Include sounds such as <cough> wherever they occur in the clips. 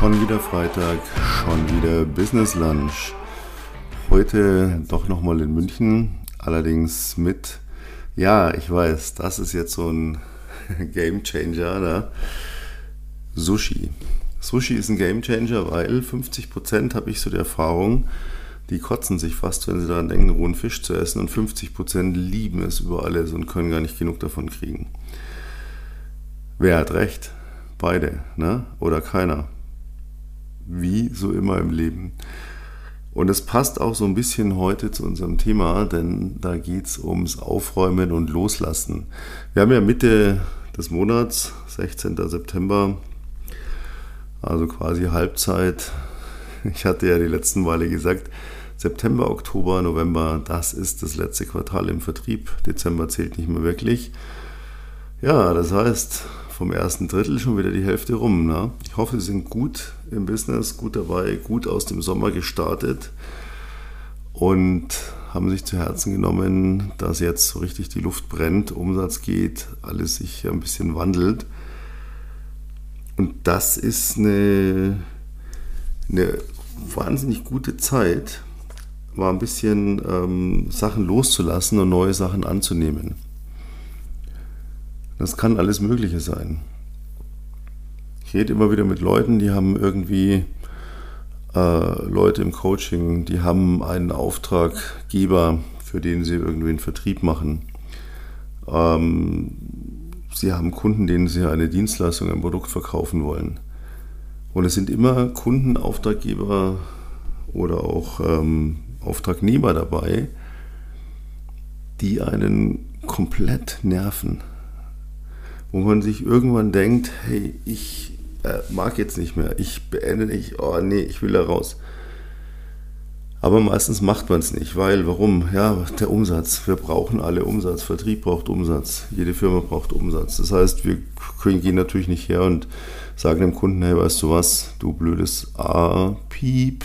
Schon wieder Freitag, schon wieder Business Lunch. Heute doch nochmal in München, allerdings mit, ja, ich weiß, das ist jetzt so ein <laughs> Game Changer, ne? Sushi. Sushi ist ein Game Changer, weil 50% habe ich so die Erfahrung, die kotzen sich fast, wenn sie daran denken, rohen Fisch zu essen und 50% lieben es über alles und können gar nicht genug davon kriegen. Wer hat recht? Beide, ne? Oder keiner wie so immer im Leben. Und es passt auch so ein bisschen heute zu unserem Thema, denn da geht es ums Aufräumen und Loslassen. Wir haben ja Mitte des Monats, 16. September, also quasi Halbzeit. Ich hatte ja die letzten Male gesagt, September, Oktober, November, das ist das letzte Quartal im Vertrieb. Dezember zählt nicht mehr wirklich. Ja, das heißt, vom ersten Drittel schon wieder die Hälfte rum. Ne? Ich hoffe, Sie sind gut im Business, gut dabei, gut aus dem Sommer gestartet und haben sich zu Herzen genommen, dass jetzt so richtig die Luft brennt, Umsatz geht, alles sich ein bisschen wandelt. Und das ist eine, eine wahnsinnig gute Zeit, war ein bisschen ähm, Sachen loszulassen und neue Sachen anzunehmen. Das kann alles Mögliche sein. Ich rede immer wieder mit Leuten, die haben irgendwie äh, Leute im Coaching, die haben einen Auftraggeber, für den sie irgendwie einen Vertrieb machen. Ähm, sie haben Kunden, denen sie eine Dienstleistung, ein Produkt verkaufen wollen. Und es sind immer Kunden, Auftraggeber oder auch ähm, Auftragnehmer dabei, die einen komplett nerven wo man sich irgendwann denkt, hey, ich äh, mag jetzt nicht mehr, ich beende nicht, oh nee, ich will da raus. Aber meistens macht man es nicht, weil warum? Ja, der Umsatz. Wir brauchen alle Umsatz. Vertrieb braucht Umsatz. Jede Firma braucht Umsatz. Das heißt, wir gehen natürlich nicht her und sagen dem Kunden, hey, weißt du was, du blödes A-Piep,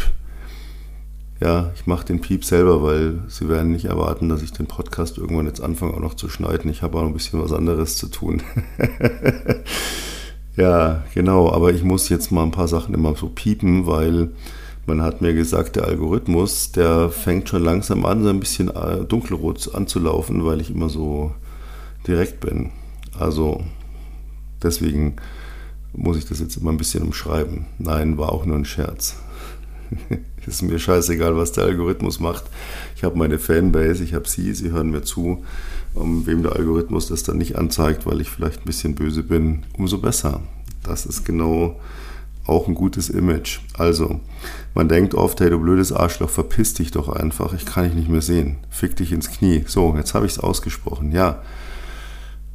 ja, ich mache den Piep selber, weil Sie werden nicht erwarten, dass ich den Podcast irgendwann jetzt anfange auch noch zu schneiden. Ich habe auch ein bisschen was anderes zu tun. <laughs> ja, genau, aber ich muss jetzt mal ein paar Sachen immer so piepen, weil man hat mir gesagt, der Algorithmus, der fängt schon langsam an, so ein bisschen äh, dunkelrot anzulaufen, weil ich immer so direkt bin. Also deswegen muss ich das jetzt immer ein bisschen umschreiben. Nein, war auch nur ein Scherz. <laughs> ist mir scheißegal, was der Algorithmus macht. Ich habe meine Fanbase, ich habe Sie, Sie hören mir zu. Um, wem der Algorithmus das dann nicht anzeigt, weil ich vielleicht ein bisschen böse bin, umso besser. Das ist genau auch ein gutes Image. Also, man denkt oft, hey du blödes Arschloch, verpiss dich doch einfach, ich kann dich nicht mehr sehen. Fick dich ins Knie. So, jetzt habe ich es ausgesprochen. Ja,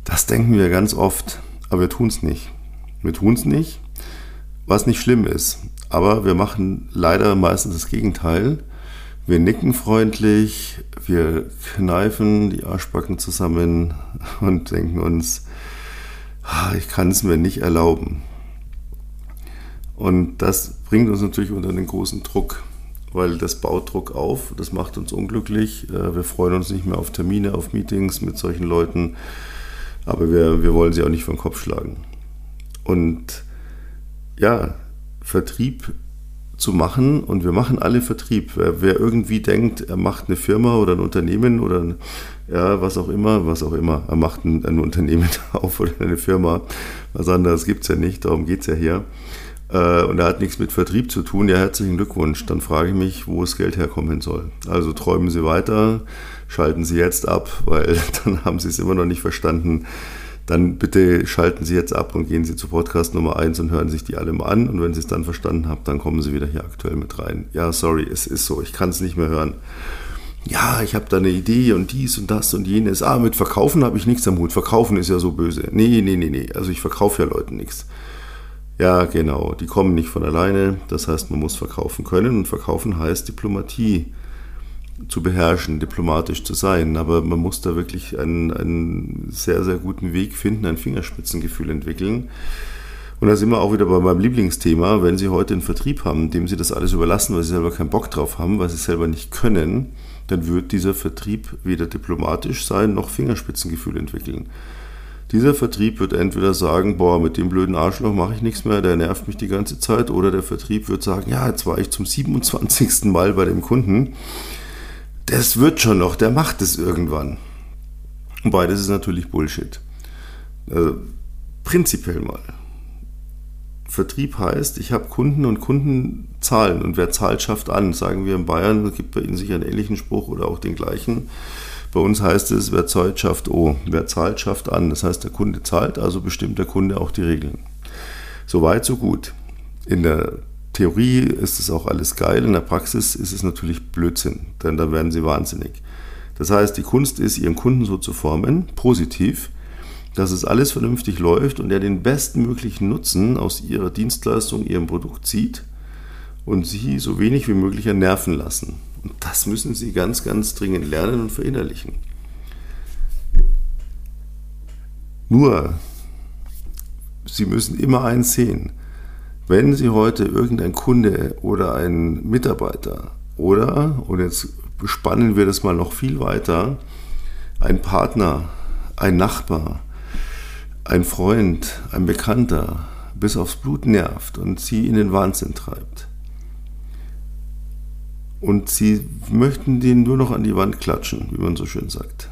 das denken wir ganz oft, aber wir tun es nicht. Wir tun es nicht, was nicht schlimm ist. Aber wir machen leider meistens das Gegenteil. Wir nicken freundlich, wir kneifen die Arschbacken zusammen <laughs> und denken uns, ah, ich kann es mir nicht erlauben. Und das bringt uns natürlich unter einen großen Druck, weil das baut Druck auf, das macht uns unglücklich. Äh, wir freuen uns nicht mehr auf Termine, auf Meetings mit solchen Leuten, aber wir, wir wollen sie auch nicht vom Kopf schlagen. Und ja, Vertrieb zu machen und wir machen alle Vertrieb. Wer, wer, irgendwie denkt, er macht eine Firma oder ein Unternehmen oder ja, was auch immer, was auch immer, er macht ein, ein Unternehmen <laughs> auf oder eine Firma, was anderes gibt es ja nicht, darum geht es ja hier. Äh, und er hat nichts mit Vertrieb zu tun, ja, herzlichen Glückwunsch. Dann frage ich mich, wo das Geld herkommen soll. Also träumen Sie weiter, schalten Sie jetzt ab, weil <laughs> dann haben Sie es immer noch nicht verstanden dann bitte schalten Sie jetzt ab und gehen Sie zu Podcast Nummer 1 und hören sich die alle mal an. Und wenn Sie es dann verstanden haben, dann kommen Sie wieder hier aktuell mit rein. Ja, sorry, es ist so, ich kann es nicht mehr hören. Ja, ich habe da eine Idee und dies und das und jenes. Ah, mit Verkaufen habe ich nichts am Hut. Verkaufen ist ja so böse. Nee, nee, nee, nee. Also ich verkaufe ja Leuten nichts. Ja, genau. Die kommen nicht von alleine. Das heißt, man muss verkaufen können. Und verkaufen heißt Diplomatie zu beherrschen, diplomatisch zu sein. Aber man muss da wirklich einen, einen sehr, sehr guten Weg finden, ein Fingerspitzengefühl entwickeln. Und da sind wir auch wieder bei meinem Lieblingsthema. Wenn Sie heute einen Vertrieb haben, dem Sie das alles überlassen, weil Sie selber keinen Bock drauf haben, weil Sie selber nicht können, dann wird dieser Vertrieb weder diplomatisch sein noch Fingerspitzengefühl entwickeln. Dieser Vertrieb wird entweder sagen, boah, mit dem blöden Arschloch mache ich nichts mehr, der nervt mich die ganze Zeit, oder der Vertrieb wird sagen, ja, jetzt war ich zum 27. Mal bei dem Kunden. Das wird schon noch, der macht es irgendwann. Und beides ist natürlich Bullshit. Also, prinzipiell mal. Vertrieb heißt, ich habe Kunden und Kunden zahlen und wer zahlt, schafft an. Sagen wir in Bayern, es gibt bei Ihnen sicher einen ähnlichen Spruch oder auch den gleichen. Bei uns heißt es, wer zahlt, schafft O. Wer zahlt, schafft an. Das heißt, der Kunde zahlt, also bestimmt der Kunde auch die Regeln. So weit, so gut. In der Theorie ist es auch alles geil, in der Praxis ist es natürlich Blödsinn, denn dann werden sie wahnsinnig. Das heißt, die Kunst ist, ihren Kunden so zu formen, positiv, dass es alles vernünftig läuft und er den bestmöglichen Nutzen aus ihrer Dienstleistung, ihrem Produkt zieht und sie so wenig wie möglich nerven lassen. Und das müssen Sie ganz, ganz dringend lernen und verinnerlichen. Nur, Sie müssen immer eins sehen. Wenn Sie heute irgendein Kunde oder ein Mitarbeiter oder, und jetzt spannen wir das mal noch viel weiter, ein Partner, ein Nachbar, ein Freund, ein Bekannter bis aufs Blut nervt und Sie in den Wahnsinn treibt, und sie möchten den nur noch an die Wand klatschen, wie man so schön sagt.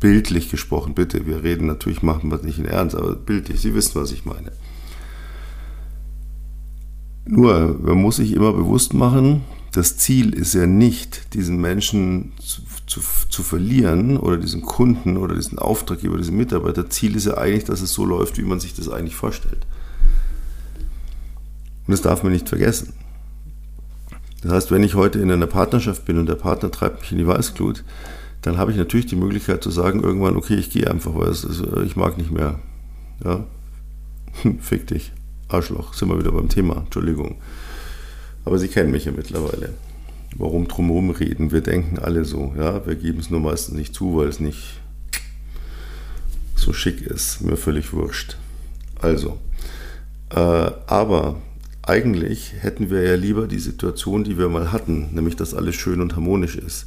Bildlich gesprochen, bitte. Wir reden natürlich, machen wir es nicht in Ernst, aber bildlich. Sie wissen, was ich meine. Nur, man muss sich immer bewusst machen, das Ziel ist ja nicht, diesen Menschen zu, zu, zu, verlieren oder diesen Kunden oder diesen Auftraggeber, diesen Mitarbeiter. Ziel ist ja eigentlich, dass es so läuft, wie man sich das eigentlich vorstellt. Und das darf man nicht vergessen. Das heißt, wenn ich heute in einer Partnerschaft bin und der Partner treibt mich in die Weißglut, dann habe ich natürlich die Möglichkeit zu sagen, irgendwann, okay, ich gehe einfach, weil ist, ich mag nicht mehr. Ja? <laughs> Fick dich, Arschloch, sind wir wieder beim Thema, Entschuldigung. Aber Sie kennen mich ja mittlerweile. Warum drumherum reden? Wir denken alle so, ja, wir geben es nur meistens nicht zu, weil es nicht so schick ist. Mir völlig wurscht. Also, äh, aber eigentlich hätten wir ja lieber die Situation, die wir mal hatten, nämlich dass alles schön und harmonisch ist.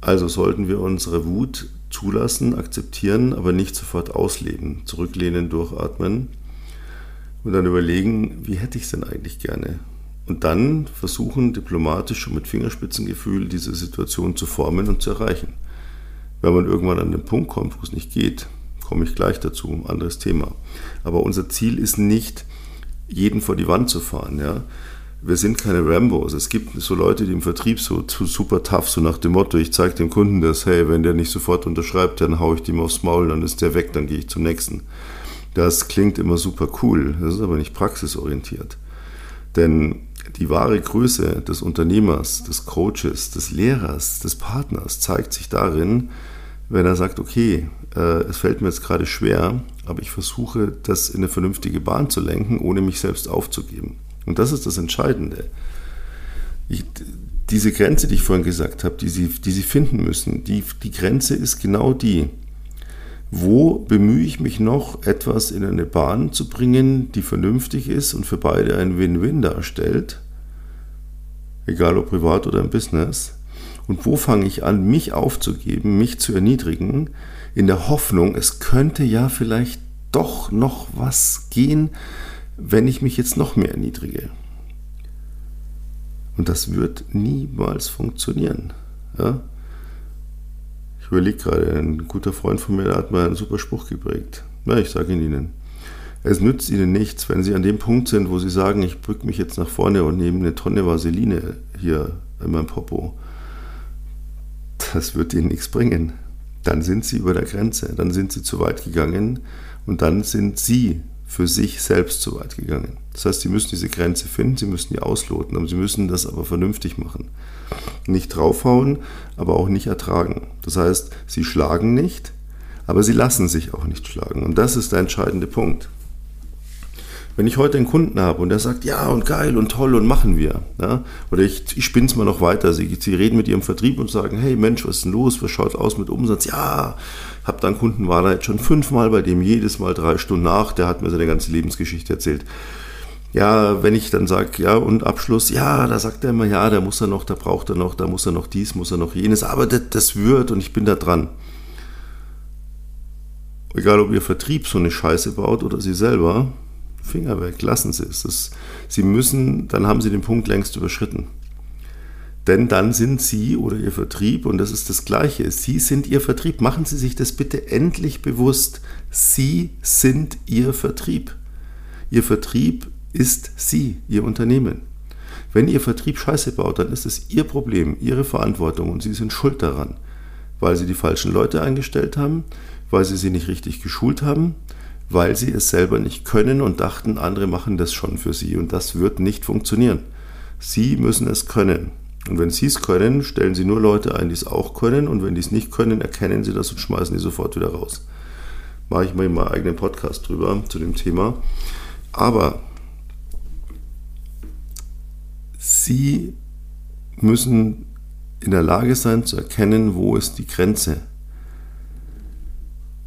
Also sollten wir unsere Wut zulassen, akzeptieren, aber nicht sofort ausleben, zurücklehnen, durchatmen und dann überlegen, wie hätte ich es denn eigentlich gerne? Und dann versuchen, diplomatisch und mit Fingerspitzengefühl diese Situation zu formen und zu erreichen. Wenn man irgendwann an den Punkt kommt, wo es nicht geht, komme ich gleich dazu, anderes Thema. Aber unser Ziel ist nicht, jeden vor die Wand zu fahren. Ja? Wir sind keine Rambos. Es gibt so Leute, die im Vertrieb so super tough, so nach dem Motto, ich zeige dem Kunden das, hey, wenn der nicht sofort unterschreibt, dann haue ich dem aufs Maul, dann ist der weg, dann gehe ich zum nächsten. Das klingt immer super cool, das ist aber nicht praxisorientiert. Denn die wahre Größe des Unternehmers, des Coaches, des Lehrers, des Partners zeigt sich darin, wenn er sagt, okay, äh, es fällt mir jetzt gerade schwer, aber ich versuche, das in eine vernünftige Bahn zu lenken, ohne mich selbst aufzugeben. Und das ist das Entscheidende. Ich, diese Grenze, die ich vorhin gesagt habe, die Sie, die Sie finden müssen, die, die Grenze ist genau die. Wo bemühe ich mich noch, etwas in eine Bahn zu bringen, die vernünftig ist und für beide ein Win-Win darstellt, egal ob privat oder im Business, und wo fange ich an, mich aufzugeben, mich zu erniedrigen, in der Hoffnung, es könnte ja vielleicht doch noch was gehen, wenn ich mich jetzt noch mehr erniedrige. Und das wird niemals funktionieren. Ja? Überlege gerade, ein guter Freund von mir hat mal einen super Spruch geprägt. Ja, ich sage ihn Ihnen. Es nützt Ihnen nichts, wenn Sie an dem Punkt sind, wo Sie sagen, ich drücke mich jetzt nach vorne und nehme eine Tonne Vaseline hier in meinem Popo das wird ihnen nichts bringen. Dann sind sie über der Grenze, dann sind sie zu weit gegangen und dann sind sie für sich selbst zu weit gegangen. Das heißt, sie müssen diese Grenze finden, sie müssen die ausloten, aber sie müssen das aber vernünftig machen. Nicht draufhauen, aber auch nicht ertragen. Das heißt, sie schlagen nicht, aber sie lassen sich auch nicht schlagen. Und das ist der entscheidende Punkt. Wenn ich heute einen Kunden habe und der sagt, ja und geil und toll und machen wir, ja, oder ich, ich spinne es mal noch weiter, sie, sie reden mit ihrem Vertrieb und sagen, hey Mensch, was ist denn los, was schaut aus mit Umsatz? Ja, hab dann Kunden, war da jetzt schon fünfmal bei dem, jedes Mal drei Stunden nach, der hat mir seine ganze Lebensgeschichte erzählt. Ja, wenn ich dann sage, ja, und Abschluss, ja, da sagt er immer, ja, da muss er noch, da braucht er noch, da muss er noch dies, muss er noch jenes, aber das, das wird und ich bin da dran. egal ob Ihr Vertrieb so eine Scheiße baut oder Sie selber, Finger weg, lassen Sie es. Das, Sie müssen, dann haben Sie den Punkt längst überschritten. Denn dann sind Sie oder Ihr Vertrieb, und das ist das Gleiche, Sie sind Ihr Vertrieb. Machen Sie sich das bitte endlich bewusst. Sie sind Ihr Vertrieb. Ihr Vertrieb ist Sie, Ihr Unternehmen. Wenn Ihr Vertrieb Scheiße baut, dann ist es Ihr Problem, Ihre Verantwortung und Sie sind schuld daran, weil Sie die falschen Leute eingestellt haben, weil Sie sie nicht richtig geschult haben, weil Sie es selber nicht können und dachten, andere machen das schon für Sie und das wird nicht funktionieren. Sie müssen es können. Und wenn Sie es können, stellen Sie nur Leute ein, die es auch können. Und wenn die es nicht können, erkennen Sie das und schmeißen die sofort wieder raus. Mache ich mal in meinen eigenen Podcast drüber zu dem Thema. Aber Sie müssen in der Lage sein zu erkennen, wo ist die Grenze.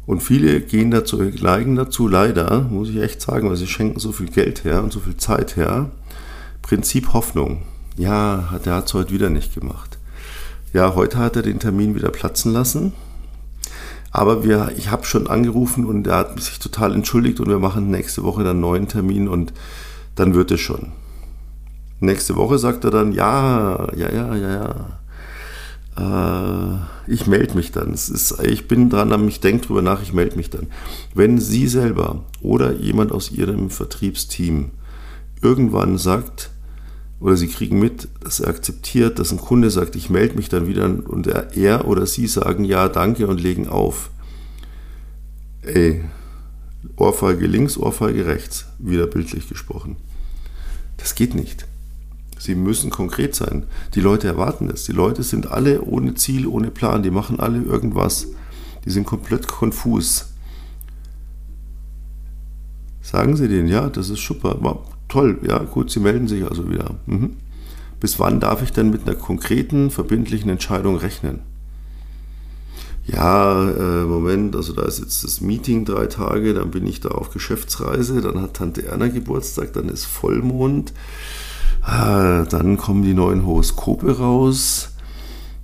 Und viele gehen dazu, neigen dazu, leider, muss ich echt sagen, weil sie schenken so viel Geld her und so viel Zeit her. Prinzip Hoffnung ja, der hat es heute wieder nicht gemacht. Ja, heute hat er den Termin wieder platzen lassen. Aber wir, ich habe schon angerufen und er hat sich total entschuldigt und wir machen nächste Woche dann einen neuen Termin und dann wird es schon. Nächste Woche sagt er dann, ja, ja, ja, ja, ja. Äh, ich melde mich dann. Es ist, ich bin dran, ich denke drüber nach, ich melde mich dann. Wenn Sie selber oder jemand aus Ihrem Vertriebsteam irgendwann sagt, oder sie kriegen mit, dass er akzeptiert, dass ein Kunde sagt, ich melde mich dann wieder und er, er oder sie sagen ja, danke und legen auf. Ey, Ohrfeige links, Ohrfeige rechts, wieder bildlich gesprochen. Das geht nicht. Sie müssen konkret sein. Die Leute erwarten das. Die Leute sind alle ohne Ziel, ohne Plan. Die machen alle irgendwas. Die sind komplett konfus. Sagen Sie denen, ja, das ist super toll, ja gut, Sie melden sich also wieder. Mhm. Bis wann darf ich denn mit einer konkreten, verbindlichen Entscheidung rechnen? Ja, äh, Moment, also da ist jetzt das Meeting drei Tage, dann bin ich da auf Geschäftsreise, dann hat Tante Erna Geburtstag, dann ist Vollmond, ah, dann kommen die neuen Horoskope raus,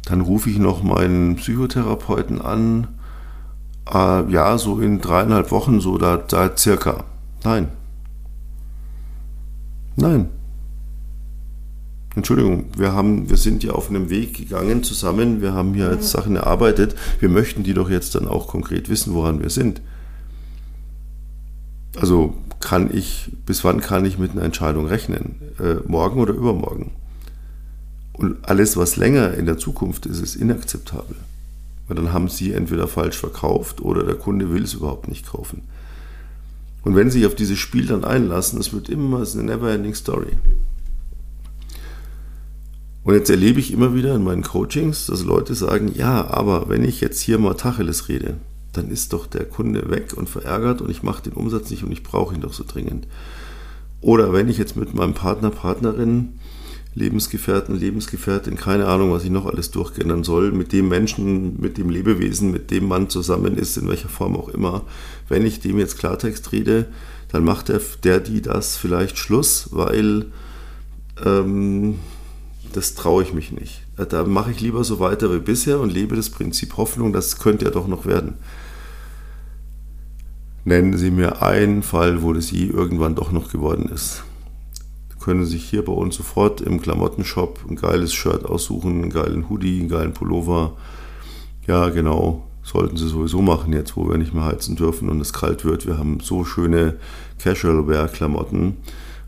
dann rufe ich noch meinen Psychotherapeuten an, äh, ja, so in dreieinhalb Wochen, so da, da circa. Nein, Nein. Entschuldigung, wir, haben, wir sind ja auf einem Weg gegangen zusammen, wir haben hier jetzt Sachen erarbeitet, wir möchten die doch jetzt dann auch konkret wissen, woran wir sind. Also kann ich, bis wann kann ich mit einer Entscheidung rechnen? Äh, morgen oder übermorgen? Und alles, was länger in der Zukunft ist, ist inakzeptabel. Weil dann haben Sie entweder falsch verkauft oder der Kunde will es überhaupt nicht kaufen. Und wenn sie sich auf dieses Spiel dann einlassen, es wird immer, es ist eine never-ending Story. Und jetzt erlebe ich immer wieder in meinen Coachings, dass Leute sagen, ja, aber wenn ich jetzt hier mal Tacheles rede, dann ist doch der Kunde weg und verärgert und ich mache den Umsatz nicht und ich brauche ihn doch so dringend. Oder wenn ich jetzt mit meinem Partner, Partnerin Lebensgefährten, Lebensgefährtin, keine Ahnung, was ich noch alles durchgehen soll, mit dem Menschen, mit dem Lebewesen, mit dem man zusammen ist, in welcher Form auch immer. Wenn ich dem jetzt Klartext rede, dann macht der, der die das vielleicht Schluss, weil ähm, das traue ich mich nicht. Da mache ich lieber so weiter wie bisher und lebe das Prinzip Hoffnung, das könnte ja doch noch werden. Nennen Sie mir einen Fall, wo das je irgendwann doch noch geworden ist können sich hier bei uns sofort im Klamottenshop ein geiles Shirt aussuchen, einen geilen Hoodie, einen geilen Pullover. Ja, genau. Sollten sie sowieso machen jetzt, wo wir nicht mehr heizen dürfen und es kalt wird. Wir haben so schöne Casual Wear Klamotten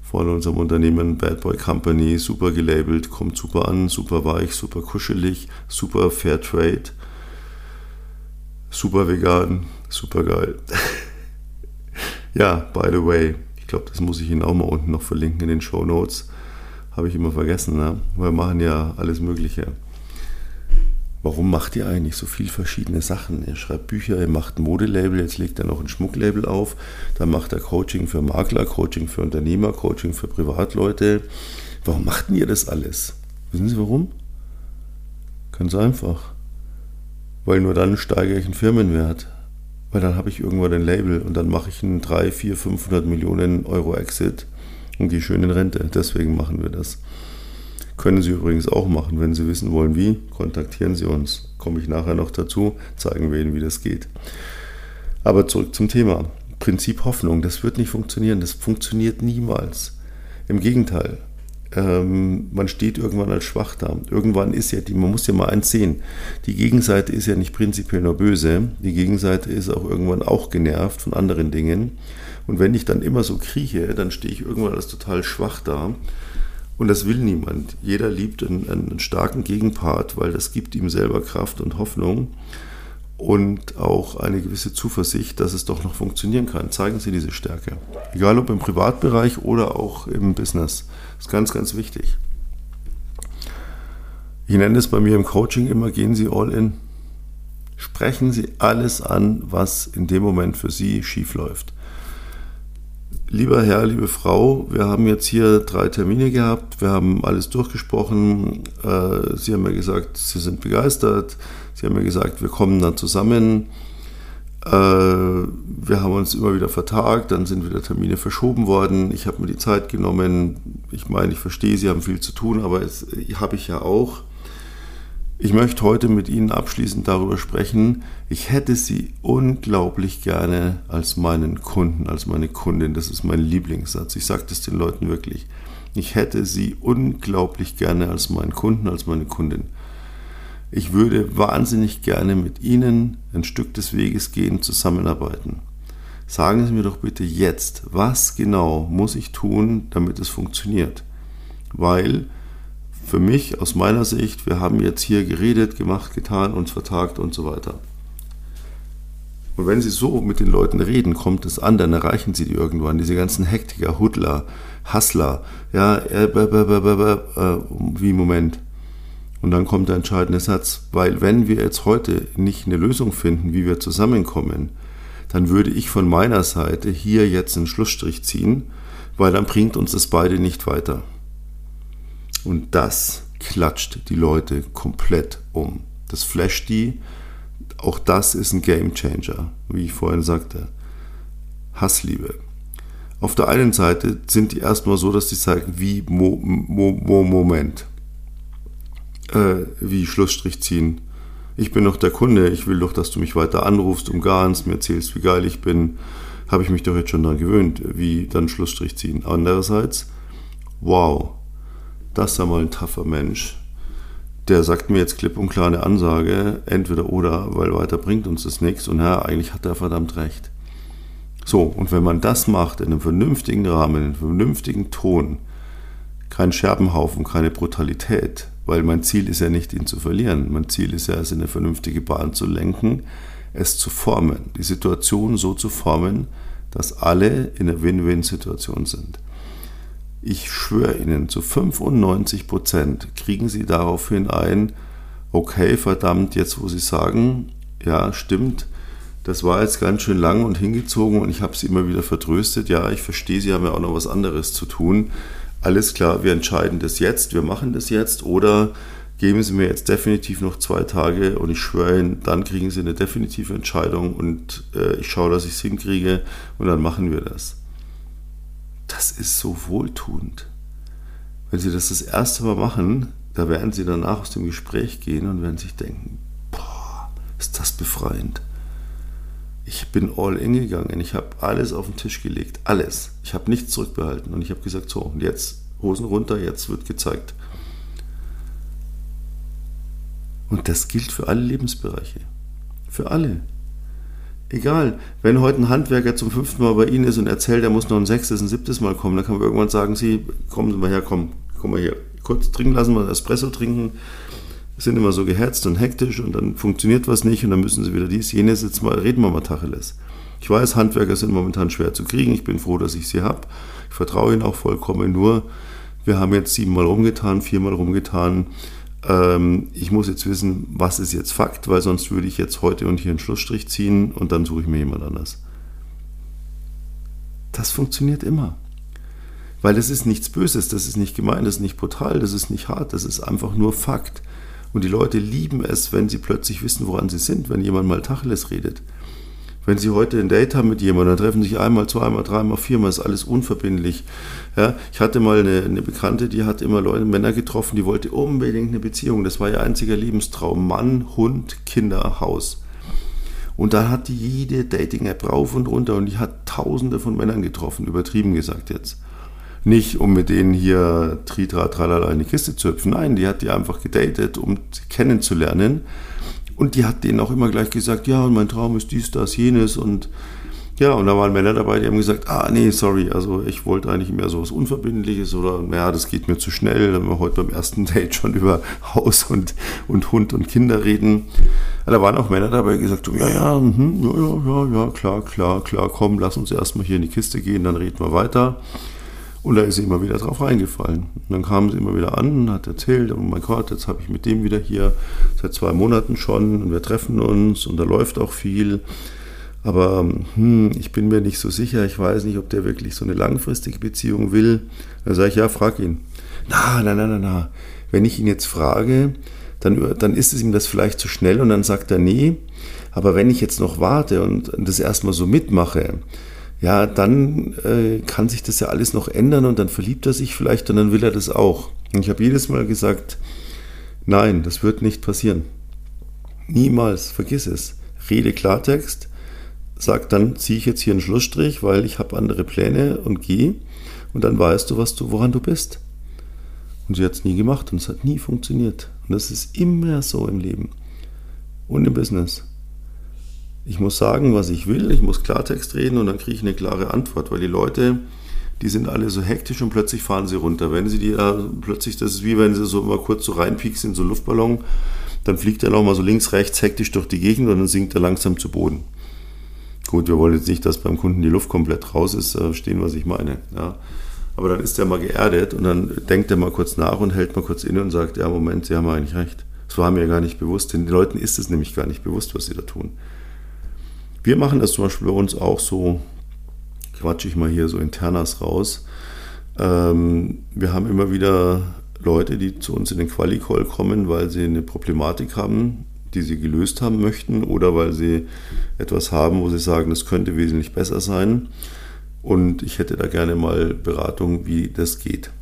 von unserem Unternehmen Bad Boy Company, super gelabelt, kommt super an, super weich, super kuschelig, super Fair Trade, super vegan, super geil. <laughs> ja, by the way, ich glaube, das muss ich Ihnen auch mal unten noch verlinken in den Show Notes. Habe ich immer vergessen, ne? wir machen ja alles Mögliche. Warum macht ihr eigentlich so viel verschiedene Sachen? Ihr schreibt Bücher, ihr macht ein Modelabel, jetzt legt er noch ein Schmucklabel auf, dann macht er Coaching für Makler, Coaching für Unternehmer, Coaching für Privatleute. Warum macht ihr das alles? Wissen Sie warum? Ganz einfach. Weil nur dann steige ich einen Firmenwert weil dann habe ich irgendwann ein Label und dann mache ich einen 3, 4, 500 Millionen Euro Exit und gehe schön in Rente. Deswegen machen wir das. Können Sie übrigens auch machen, wenn Sie wissen wollen, wie, kontaktieren Sie uns. Komme ich nachher noch dazu, zeigen wir Ihnen, wie das geht. Aber zurück zum Thema. Prinzip Hoffnung, das wird nicht funktionieren, das funktioniert niemals. Im Gegenteil, ähm, man steht irgendwann als schwach da. Irgendwann ist ja die, man muss ja mal eins sehen, die Gegenseite ist ja nicht prinzipiell nur böse, die Gegenseite ist auch irgendwann auch genervt von anderen Dingen. Und wenn ich dann immer so krieche, dann stehe ich irgendwann als total schwach da. Und das will niemand. Jeder liebt einen, einen starken Gegenpart, weil das gibt ihm selber Kraft und Hoffnung und auch eine gewisse Zuversicht, dass es doch noch funktionieren kann. Zeigen Sie diese Stärke. Egal ob im Privatbereich oder auch im Business. Das ist ganz, ganz wichtig. Ich nenne es bei mir im Coaching immer, gehen Sie all in. Sprechen Sie alles an, was in dem Moment für Sie schief läuft. Lieber Herr, liebe Frau, wir haben jetzt hier drei Termine gehabt, wir haben alles durchgesprochen. Äh, Sie haben mir gesagt, Sie sind begeistert. Sie haben mir gesagt, wir kommen dann zusammen. Äh, wir haben uns immer wieder vertagt, dann sind wieder Termine verschoben worden. Ich habe mir die Zeit genommen. Ich meine, ich verstehe, Sie haben viel zu tun, aber das habe ich ja auch. Ich möchte heute mit Ihnen abschließend darüber sprechen. Ich hätte Sie unglaublich gerne als meinen Kunden, als meine Kundin. Das ist mein Lieblingssatz. Ich sage das den Leuten wirklich. Ich hätte Sie unglaublich gerne als meinen Kunden, als meine Kundin. Ich würde wahnsinnig gerne mit Ihnen ein Stück des Weges gehen, zusammenarbeiten. Sagen Sie mir doch bitte jetzt, was genau muss ich tun, damit es funktioniert? Weil für mich, aus meiner Sicht, wir haben jetzt hier geredet, gemacht, getan, uns vertagt und so weiter. Und wenn Sie so mit den Leuten reden, kommt es an, dann erreichen Sie die irgendwann. Diese ganzen Hektiker, Huddler, Hassler, ja, äh, äh, äh, wie Moment. Und dann kommt der entscheidende Satz, weil wenn wir jetzt heute nicht eine Lösung finden, wie wir zusammenkommen, dann würde ich von meiner Seite hier jetzt einen Schlussstrich ziehen, weil dann bringt uns das beide nicht weiter. Und das klatscht die Leute komplett um. Das flasht die. Auch das ist ein Game Changer, wie ich vorhin sagte. Hassliebe. Auf der einen Seite sind die erstmal so, dass die sagen, wie Mo, Mo, Mo, Moment, äh, wie Schlussstrich ziehen. Ich bin doch der Kunde, ich will doch, dass du mich weiter anrufst, umgarnst, mir erzählst, wie geil ich bin. Habe ich mich doch jetzt schon daran gewöhnt, wie dann Schlussstrich ziehen. Andererseits, wow, das ist ja mal ein taffer Mensch. Der sagt mir jetzt klipp und klar eine Ansage, entweder oder, weil weiter bringt uns das nichts. Und ja, eigentlich hat er verdammt recht. So, und wenn man das macht in einem vernünftigen Rahmen, in einem vernünftigen Ton, kein Scherbenhaufen, keine Brutalität, weil mein Ziel ist ja nicht, ihn zu verlieren. Mein Ziel ist ja, es in eine vernünftige Bahn zu lenken, es zu formen, die Situation so zu formen, dass alle in einer Win-Win-Situation sind. Ich schwöre Ihnen, zu 95 Prozent kriegen Sie daraufhin ein, okay, verdammt, jetzt wo Sie sagen, ja, stimmt, das war jetzt ganz schön lang und hingezogen und ich habe Sie immer wieder vertröstet, ja, ich verstehe, Sie haben ja auch noch was anderes zu tun. Alles klar, wir entscheiden das jetzt, wir machen das jetzt oder geben Sie mir jetzt definitiv noch zwei Tage und ich schwöre Ihnen, dann kriegen Sie eine definitive Entscheidung und äh, ich schaue, dass ich es hinkriege und dann machen wir das das ist so wohltuend. Wenn Sie das das erste Mal machen, da werden Sie danach aus dem Gespräch gehen und werden sich denken, boah, ist das befreiend. Ich bin all in gegangen. Ich habe alles auf den Tisch gelegt. Alles. Ich habe nichts zurückbehalten. Und ich habe gesagt, so, und jetzt Hosen runter, jetzt wird gezeigt. Und das gilt für alle Lebensbereiche. Für alle. Egal, wenn heute ein Handwerker zum fünften Mal bei Ihnen ist und erzählt, er muss noch ein sechstes, ein siebtes Mal kommen, dann kann man irgendwann sagen, Sie, kommen Sie mal her, komm, komm mal hier, kurz trinken lassen, mal Espresso trinken. Sind immer so geherzt und hektisch und dann funktioniert was nicht und dann müssen Sie wieder dies, jenes, jetzt mal, reden wir mal Tacheles. Ich weiß, Handwerker sind momentan schwer zu kriegen, ich bin froh, dass ich sie habe. Ich vertraue ihnen auch vollkommen, nur wir haben jetzt siebenmal rumgetan, viermal rumgetan ähm, ich muss jetzt wissen, was ist jetzt Fakt, weil sonst würde ich jetzt heute und hier einen Schlussstrich ziehen und dann suche ich mir jemand anders. Das funktioniert immer. Weil das ist nichts Böses, das ist nicht gemein, das ist nicht brutal, das ist nicht hart, das ist einfach nur Fakt. Und die Leute lieben es, wenn sie plötzlich wissen, woran sie sind, wenn jemand mal Tacheles redet. Wenn Sie heute ein Date haben mit jemandem, dann treffen Sie sich einmal, zweimal, dreimal, viermal, ist alles unverbindlich. Ja, ich hatte mal eine, eine, Bekannte, die hat immer Leute, Männer getroffen, die wollte unbedingt eine Beziehung. Das war ihr einziger Lebenstraum. Mann, Hund, Kinder, Haus. Und da hat die jede Dating-App rauf und runter und die hat tausende von Männern getroffen, übertrieben gesagt jetzt. Nicht, um mit denen hier Tritra, Tralala in die Kiste zu hüpfen. Nein, die hat die einfach gedatet, um sie kennenzulernen. Und die hat denen auch immer gleich gesagt, ja, und mein Traum ist dies, das, jenes. Und ja, und da waren Männer dabei, die haben gesagt, ah, nee, sorry, also ich wollte eigentlich mehr so was Unverbindliches oder, naja, das geht mir zu schnell. Dann wir heute beim ersten <laughs> Date schon über Haus und, und Hund und Kinder reden. Ja, da waren auch Männer dabei, die gesagt haben, ja, ja, mh, ja, ja, ja, klar, klar, klar, komm, lass uns erstmal hier in die Kiste gehen, dann reden wir weiter. Und da ist sie immer wieder drauf reingefallen. Und dann kam sie immer wieder an und hat erzählt, oh mein Gott, jetzt habe ich mit dem wieder hier seit zwei Monaten schon und wir treffen uns und da läuft auch viel. Aber hm, ich bin mir nicht so sicher, ich weiß nicht, ob der wirklich so eine langfristige Beziehung will. Da sage ich, ja, frag ihn. Na, na, na, na, na. Wenn ich ihn jetzt frage, dann, dann ist es ihm das vielleicht zu schnell und dann sagt er nee. Aber wenn ich jetzt noch warte und das erstmal so mitmache, ja, dann äh, kann sich das ja alles noch ändern und dann verliebt er sich vielleicht und dann will er das auch. Und ich habe jedes Mal gesagt, nein, das wird nicht passieren. Niemals, vergiss es. Rede Klartext, sag dann ziehe ich jetzt hier einen Schlussstrich, weil ich habe andere Pläne und gehe und dann weißt du, was du, woran du bist. Und sie hat es nie gemacht und es hat nie funktioniert. Und das ist immer so im Leben und im Business. Ich muss sagen, was ich will, ich muss Klartext reden und dann kriege ich eine klare Antwort, weil die Leute, die sind alle so hektisch und plötzlich fahren sie runter. Wenn sie die äh, plötzlich, das ist wie wenn sie so mal kurz so reinpieksen in so einen Luftballon, dann fliegt er nochmal so links, rechts hektisch durch die Gegend und dann sinkt er langsam zu Boden. Gut, wir wollen jetzt nicht, dass beim Kunden die Luft komplett raus ist, äh, verstehen, was ich meine. Ja. Aber dann ist er mal geerdet und dann denkt er mal kurz nach und hält mal kurz inne und sagt, ja, Moment, Sie haben eigentlich recht. Das war mir gar nicht bewusst. Den Leuten ist es nämlich gar nicht bewusst, was sie da tun. Wir machen das zum Beispiel bei uns auch so, quatsche ich mal hier so internas raus. Ähm, wir haben immer wieder Leute, die zu uns in den Quali-Call kommen, weil sie eine Problematik haben, die sie gelöst haben möchten oder weil sie etwas haben, wo sie sagen, das könnte wesentlich besser sein. Und ich hätte da gerne mal Beratung, wie das geht.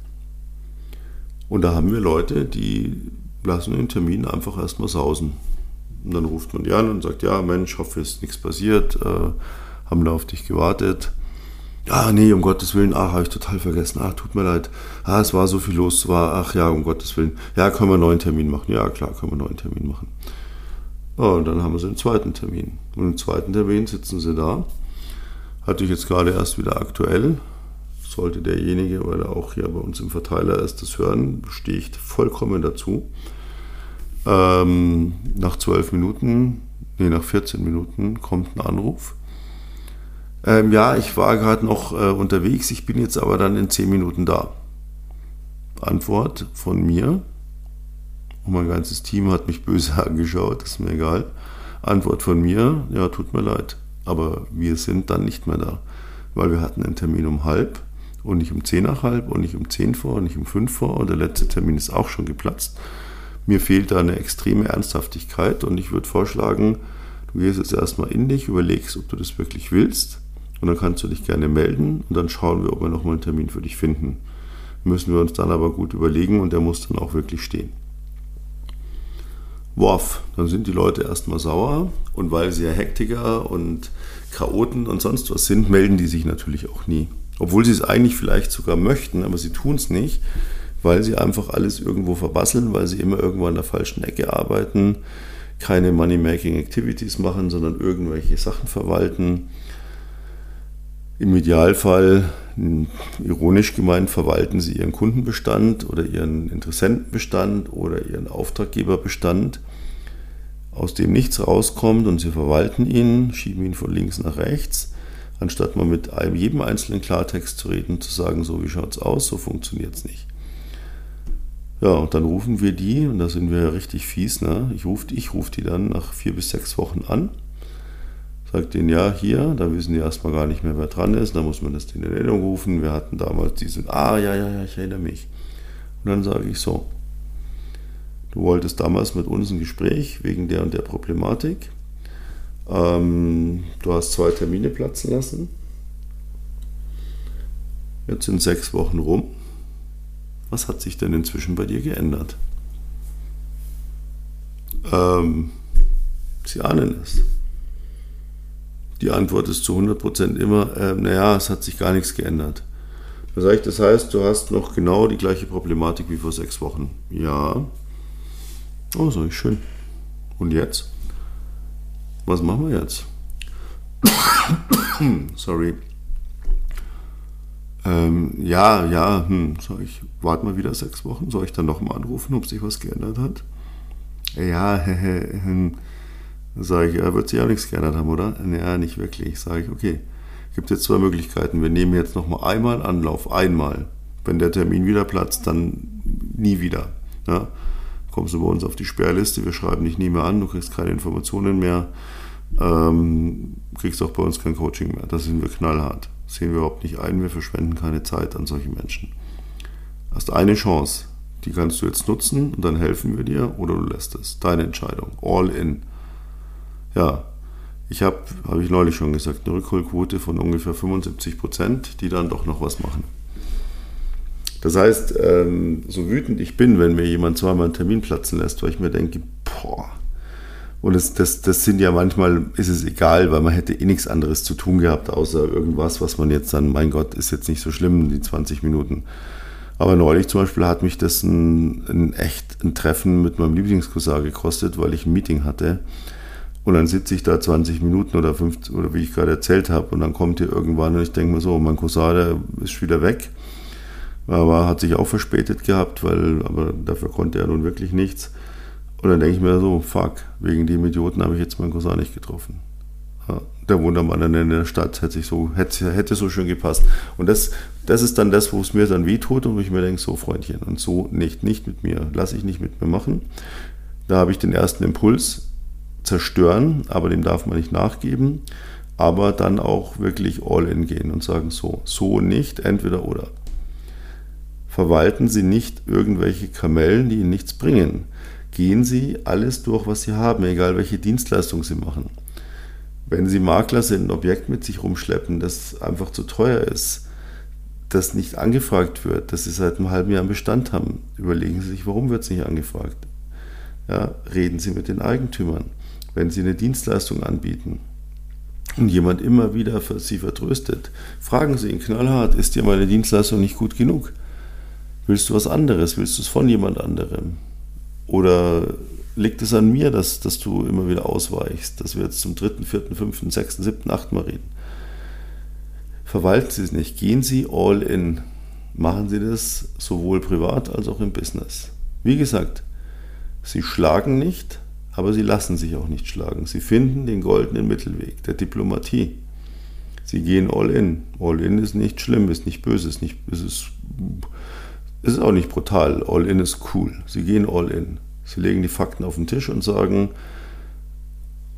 Und da haben wir Leute, die lassen den Termin einfach erstmal sausen. Und dann ruft man die an und sagt, ja Mensch, hoffe, es ist nichts passiert, äh, haben da auf dich gewartet. Ja, nee, um Gottes Willen, ach, habe ich total vergessen, ach, tut mir leid, ah, es war so viel los, war, ach ja, um Gottes Willen, ja, können wir einen neuen Termin machen, ja, klar, können wir einen neuen Termin machen. Ja, und dann haben wir sie einen zweiten Termin. Und im zweiten Termin sitzen sie da, hatte ich jetzt gerade erst wieder aktuell, sollte derjenige, weil er auch hier bei uns im Verteiler ist, das hören, stehe ich vollkommen dazu. Ähm, nach zwölf Minuten, nee, nach 14 Minuten kommt ein Anruf. Ähm, ja, ich war gerade noch äh, unterwegs, ich bin jetzt aber dann in zehn Minuten da. Antwort von mir. Und mein ganzes Team hat mich böse <laughs> angeschaut, ist mir egal. Antwort von mir, ja, tut mir leid. Aber wir sind dann nicht mehr da. Weil wir hatten einen Termin um halb und nicht um zehn nach halb und nicht um zehn vor und nicht um fünf vor und der letzte Termin ist auch schon geplatzt mir fehlt da eine extreme Ernsthaftigkeit und ich würde vorschlagen, du gehst jetzt erstmal in dich, überlegst, ob du das wirklich willst und dann kannst du dich gerne melden und dann schauen wir, ob wir nochmal einen Termin für dich finden. Müssen wir uns dann aber gut überlegen und der muss dann auch wirklich stehen. Worf, dann sind die Leute erstmal sauer und weil sie ja Hektiker und Chaoten und sonst was sind, melden die sich natürlich auch nie. Obwohl sie es eigentlich vielleicht sogar möchten, aber sie tun es nicht, weil sie einfach alles irgendwo verbasseln, weil sie immer irgendwo an der falschen Ecke arbeiten, keine Money-Making-Activities machen, sondern irgendwelche Sachen verwalten. Im Idealfall, ironisch gemeint, verwalten sie ihren Kundenbestand oder ihren Interessentenbestand oder ihren Auftraggeberbestand, aus dem nichts rauskommt und sie verwalten ihn, schieben ihn von links nach rechts, anstatt mal mit einem, jedem einzelnen Klartext zu reden, zu sagen, so wie schaut es aus, so funktioniert es nicht. Ja, und dann rufen wir die, und da sind wir richtig fies, ne? Ich rufe ich ruf die dann nach vier bis sechs Wochen an, sage denen, ja, hier, da wissen die erstmal gar nicht mehr, wer dran ist, da muss man das in Erinnerung rufen. Wir hatten damals diesen, ah, ja, ja, ja, ich erinnere mich. Und dann sage ich so, du wolltest damals mit uns ein Gespräch wegen der und der Problematik. Ähm, du hast zwei Termine platzen lassen. Jetzt sind sechs Wochen rum. Was hat sich denn inzwischen bei dir geändert? Ähm, Sie ahnen es. Die Antwort ist zu 100% immer, äh, naja, es hat sich gar nichts geändert. Da sage ich, das heißt, du hast noch genau die gleiche Problematik wie vor sechs Wochen. Ja. Oh, sag ich, schön. Und jetzt? Was machen wir jetzt? <coughs> Sorry. Ähm, ja, ja, hm, sag ich, warte mal wieder sechs Wochen, soll ich dann nochmal anrufen, ob sich was geändert hat? Ja, <laughs> hm, sage ich, ja, wird sich auch nichts geändert haben, oder? Ja, nicht wirklich. Sage ich, okay, gibt jetzt zwei Möglichkeiten. Wir nehmen jetzt nochmal einmal Anlauf, einmal. Wenn der Termin wieder platzt, dann nie wieder. Ja? Kommst du bei uns auf die Sperrliste, wir schreiben dich nie mehr an, du kriegst keine Informationen mehr, ähm, kriegst auch bei uns kein Coaching mehr. Da sind wir knallhart sehen wir überhaupt nicht ein. Wir verschwenden keine Zeit an solche Menschen. Hast eine Chance, die kannst du jetzt nutzen und dann helfen wir dir oder du lässt es. Deine Entscheidung. All in. Ja, ich habe, habe ich neulich schon gesagt, eine Rückholquote von ungefähr 75 Prozent, die dann doch noch was machen. Das heißt, ähm, so wütend ich bin, wenn mir jemand zweimal einen Termin platzen lässt, weil ich mir denke, boah, und das, das, das sind ja manchmal, ist es egal, weil man hätte eh nichts anderes zu tun gehabt, außer irgendwas, was man jetzt dann, mein Gott, ist jetzt nicht so schlimm, die 20 Minuten. Aber neulich zum Beispiel hat mich das ein, ein echt ein Treffen mit meinem Lieblingscousin gekostet, weil ich ein Meeting hatte. Und dann sitze ich da 20 Minuten oder 50, oder wie ich gerade erzählt habe, und dann kommt hier irgendwann und ich denke mir so, mein Cousin, der ist wieder weg. Aber hat sich auch verspätet gehabt, weil, aber dafür konnte er nun wirklich nichts. Und dann denke ich mir so, fuck, wegen dem Idioten habe ich jetzt meinen Cousin nicht getroffen. Ja, der Wundermann in der Stadt hätte, sich so, hätte, hätte so schön gepasst. Und das, das ist dann das, wo es mir dann wehtut und wo ich mir denke, so Freundchen, und so nicht, nicht mit mir, lasse ich nicht mit mir machen. Da habe ich den ersten Impuls, zerstören, aber dem darf man nicht nachgeben, aber dann auch wirklich all in gehen und sagen, so, so nicht, entweder oder. Verwalten Sie nicht irgendwelche Kamellen, die Ihnen nichts bringen gehen Sie alles durch, was Sie haben, egal welche Dienstleistung Sie machen. Wenn Sie Makler sind, ein Objekt mit sich rumschleppen, das einfach zu teuer ist, das nicht angefragt wird, das Sie seit einem halben Jahr im Bestand haben, überlegen Sie sich, warum wird es nicht angefragt. Ja, reden Sie mit den Eigentümern. Wenn Sie eine Dienstleistung anbieten und jemand immer wieder für Sie vertröstet, fragen Sie ihn knallhart, ist dir meine Dienstleistung nicht gut genug? Willst du was anderes? Willst du es von jemand anderem? Oder liegt es an mir, dass, dass du immer wieder ausweichst, dass wir jetzt zum dritten, vierten, fünften, sechsten, siebten, achten Mal reden? Verwalten Sie es nicht. Gehen Sie all in. Machen Sie das sowohl privat als auch im Business. Wie gesagt, Sie schlagen nicht, aber Sie lassen sich auch nicht schlagen. Sie finden den goldenen Mittelweg der Diplomatie. Sie gehen all in. All in ist nicht schlimm, ist nicht böse, ist, nicht, ist, es ist auch nicht brutal. All in ist cool. Sie gehen all in. Sie legen die Fakten auf den Tisch und sagen,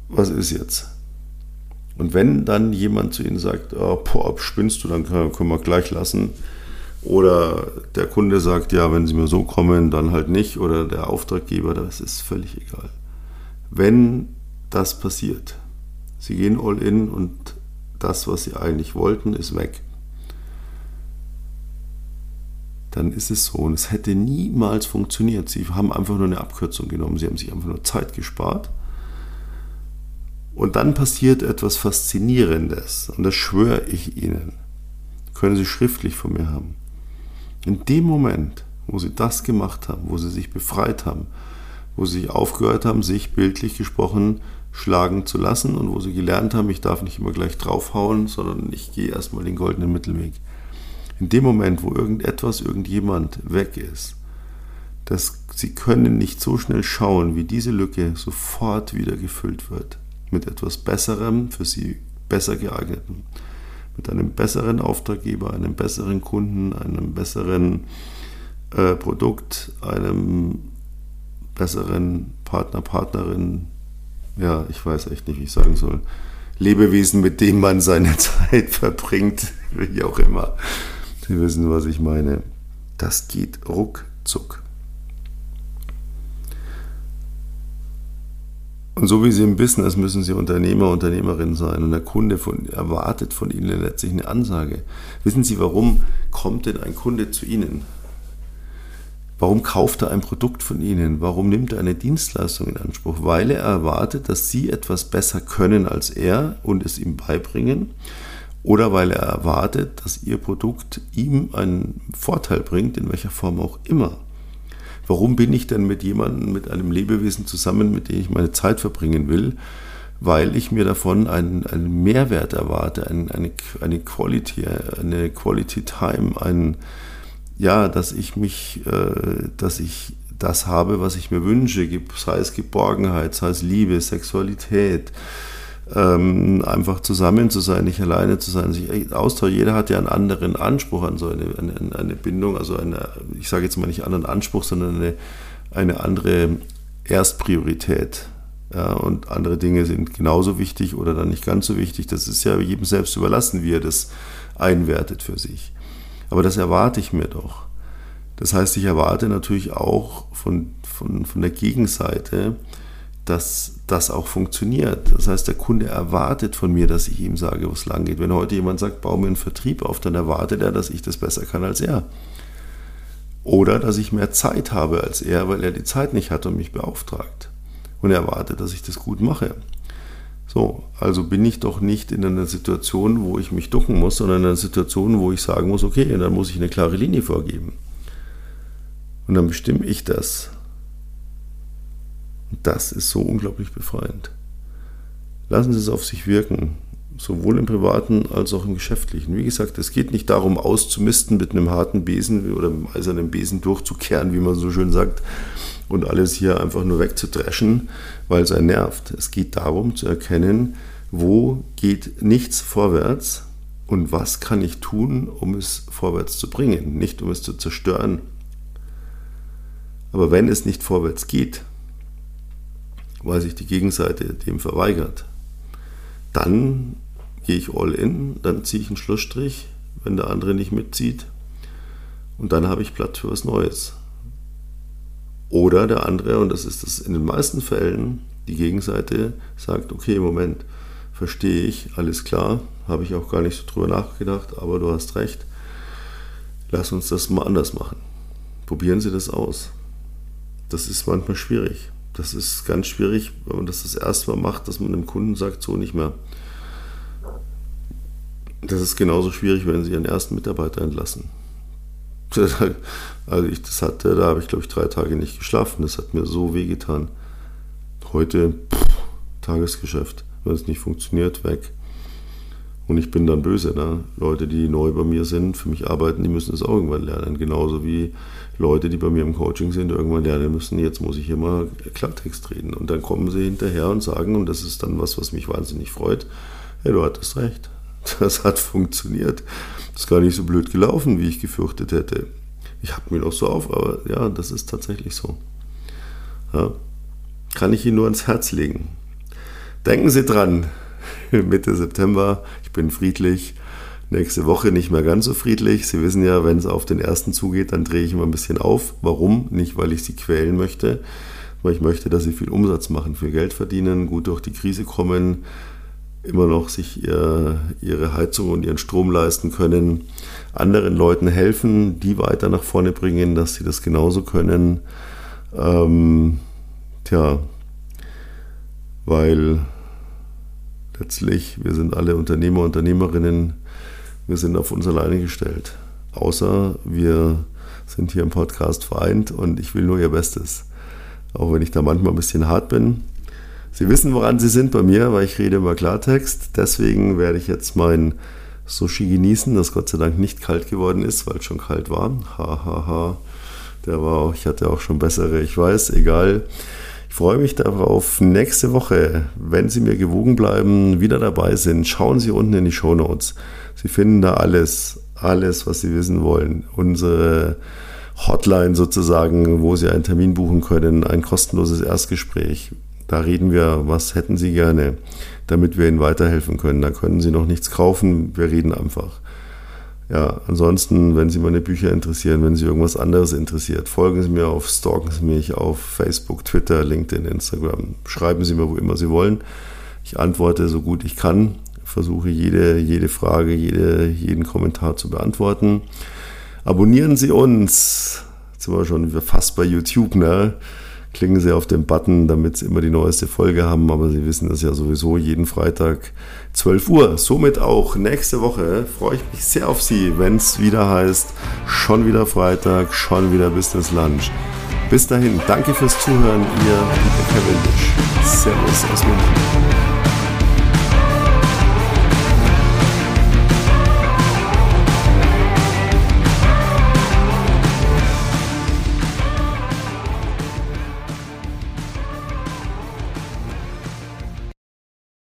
was ist jetzt? Und wenn dann jemand zu Ihnen sagt, oh, boah, spinnst du, dann können wir gleich lassen. Oder der Kunde sagt, ja, wenn Sie mir so kommen, dann halt nicht. Oder der Auftraggeber, das ist völlig egal. Wenn das passiert, Sie gehen all in und das, was Sie eigentlich wollten, ist weg dann ist es so. Und es hätte niemals funktioniert. Sie haben einfach nur eine Abkürzung genommen. Sie haben sich einfach nur Zeit gespart. Und dann passiert etwas Faszinierendes. Und das schwöre ich Ihnen. Können Sie schriftlich von mir haben. In dem Moment, wo Sie das gemacht haben, wo Sie sich befreit haben, wo Sie aufgehört haben, sich bildlich gesprochen schlagen zu lassen und wo Sie gelernt haben, ich darf nicht immer gleich draufhauen, sondern ich gehe erstmal den goldenen Mittelweg in dem Moment, wo irgendetwas, irgendjemand weg ist, dass sie können nicht so schnell schauen, wie diese Lücke sofort wieder gefüllt wird. Mit etwas Besserem, für sie besser geeigneten. Mit einem besseren Auftraggeber, einem besseren Kunden, einem besseren äh, Produkt, einem besseren Partner, Partnerin. Ja, ich weiß echt nicht, wie ich sagen soll. Lebewesen, mit dem man seine <laughs> Zeit verbringt, wie auch immer. Sie wissen, was ich meine. Das geht ruckzuck. Und so wie Sie im Business müssen Sie Unternehmer, Unternehmerin sein. Und der Kunde von, erwartet von Ihnen letztlich eine Ansage. Wissen Sie, warum kommt denn ein Kunde zu Ihnen? Warum kauft er ein Produkt von Ihnen? Warum nimmt er eine Dienstleistung in Anspruch? Weil er erwartet, dass Sie etwas besser können als er und es ihm beibringen. Oder weil er erwartet, dass Ihr Produkt ihm einen Vorteil bringt, in welcher Form auch immer. Warum bin ich denn mit jemandem, mit einem Lebewesen zusammen, mit dem ich meine Zeit verbringen will? Weil ich mir davon einen, einen Mehrwert erwarte, eine, eine, eine Quality, eine Quality Time, ein, ja, dass ich mich, äh, dass ich das habe, was ich mir wünsche, sei es Geborgenheit, sei es Liebe, Sexualität, ähm, einfach zusammen zu sein, nicht alleine zu sein, sich austauschen. Jeder hat ja einen anderen Anspruch an so eine, eine, eine Bindung, also eine, ich sage jetzt mal nicht anderen Anspruch, sondern eine, eine andere Erstpriorität. Ja, und andere Dinge sind genauso wichtig oder dann nicht ganz so wichtig. Das ist ja jedem selbst überlassen, wie er das einwertet für sich. Aber das erwarte ich mir doch. Das heißt, ich erwarte natürlich auch von, von, von der Gegenseite, dass das auch funktioniert. Das heißt, der Kunde erwartet von mir, dass ich ihm sage, wo es lang geht. Wenn heute jemand sagt, baue mir einen Vertrieb auf, dann erwartet er, dass ich das besser kann als er. Oder dass ich mehr Zeit habe als er, weil er die Zeit nicht hat und mich beauftragt. Und er erwartet, dass ich das gut mache. So, also bin ich doch nicht in einer Situation, wo ich mich ducken muss, sondern in einer Situation, wo ich sagen muss, okay, dann muss ich eine klare Linie vorgeben. Und dann bestimme ich das. Das ist so unglaublich befreiend. Lassen Sie es auf sich wirken, sowohl im privaten als auch im geschäftlichen. Wie gesagt, es geht nicht darum, auszumisten mit einem harten Besen oder einem eisernen Besen durchzukehren, wie man so schön sagt, und alles hier einfach nur wegzudreschen, weil es einen nervt. Es geht darum zu erkennen, wo geht nichts vorwärts und was kann ich tun, um es vorwärts zu bringen, nicht um es zu zerstören. Aber wenn es nicht vorwärts geht, weil sich die Gegenseite dem verweigert. Dann gehe ich all in, dann ziehe ich einen Schlussstrich, wenn der andere nicht mitzieht. Und dann habe ich Platz für was Neues. Oder der andere, und das ist das in den meisten Fällen, die Gegenseite sagt, okay, Moment, verstehe ich, alles klar, habe ich auch gar nicht so drüber nachgedacht, aber du hast recht, lass uns das mal anders machen. Probieren Sie das aus. Das ist manchmal schwierig das ist ganz schwierig, wenn man das das erste Mal macht, dass man dem Kunden sagt, so nicht mehr. Das ist genauso schwierig, wenn Sie Ihren ersten Mitarbeiter entlassen. Also ich das hatte, da habe ich glaube ich drei Tage nicht geschlafen. Das hat mir so wehgetan. Heute pff, Tagesgeschäft, wenn es nicht funktioniert, weg. Und ich bin dann böse. Ne? Leute, die neu bei mir sind, für mich arbeiten, die müssen es auch irgendwann lernen. Genauso wie Leute, die bei mir im Coaching sind, irgendwann lernen müssen, jetzt muss ich mal Klartext reden. Und dann kommen sie hinterher und sagen, und das ist dann was, was mich wahnsinnig freut, hey, du hattest recht. <laughs> Das hat funktioniert. Das ist gar nicht so blöd gelaufen, wie ich gefürchtet hätte. Ich habe mir noch so auf, aber ja, das ist tatsächlich so. Ja. Kann ich Ihnen nur ans Herz legen. Denken Sie dran, <laughs> Mitte September, bin friedlich, Nächste Woche nicht mehr ganz so friedlich. Sie wissen ja, wenn es auf den ersten zugeht, dann drehe ich immer ein bisschen auf. Warum? Nicht, weil ich sie quälen möchte, weil ich möchte, dass sie viel Umsatz machen, viel Geld verdienen, gut durch die Krise kommen, immer noch sich ihr, ihre Heizung und ihren Strom leisten können, anderen Leuten helfen, die weiter nach vorne bringen, dass sie das genauso können. Ähm, tja, weil letztlich, wir sind alle Unternehmer, Unternehmerinnen, wir sind auf uns alleine gestellt. Außer wir sind hier im Podcast vereint und ich will nur ihr Bestes. Auch wenn ich da manchmal ein bisschen hart bin. Sie wissen, woran Sie sind bei mir, weil ich rede immer Klartext. Deswegen werde ich jetzt mein Sushi genießen, das Gott sei Dank nicht kalt geworden ist, weil es schon kalt war. Hahaha. Ha, ha. Der war auch, ich hatte auch schon bessere, ich weiß, egal. Freue mich darauf, nächste Woche, wenn Sie mir gewogen bleiben, wieder dabei sind. Schauen Sie unten in die Show Notes. Sie finden da alles, alles, was Sie wissen wollen. Unsere Hotline sozusagen, wo Sie einen Termin buchen können, ein kostenloses Erstgespräch. Da reden wir, was hätten Sie gerne, damit wir Ihnen weiterhelfen können. Da können Sie noch nichts kaufen, wir reden einfach. Ja, ansonsten, wenn Sie meine Bücher interessieren, wenn Sie irgendwas anderes interessiert, folgen Sie mir auf, stalken Sie mich auf Facebook, Twitter, LinkedIn, Instagram. Schreiben Sie mir, wo immer Sie wollen. Ich antworte so gut ich kann, versuche jede, jede Frage, jede, jeden Kommentar zu beantworten. Abonnieren Sie uns, Jetzt sind wir schon fast bei YouTube, ne? Klicken Sie auf den Button, damit Sie immer die neueste Folge haben. Aber Sie wissen das ja sowieso jeden Freitag 12 Uhr. Somit auch nächste Woche freue ich mich sehr auf Sie, wenn es wieder heißt, schon wieder Freitag, schon wieder Business Lunch. Bis dahin, danke fürs Zuhören, Ihr Kevin Servus aus München.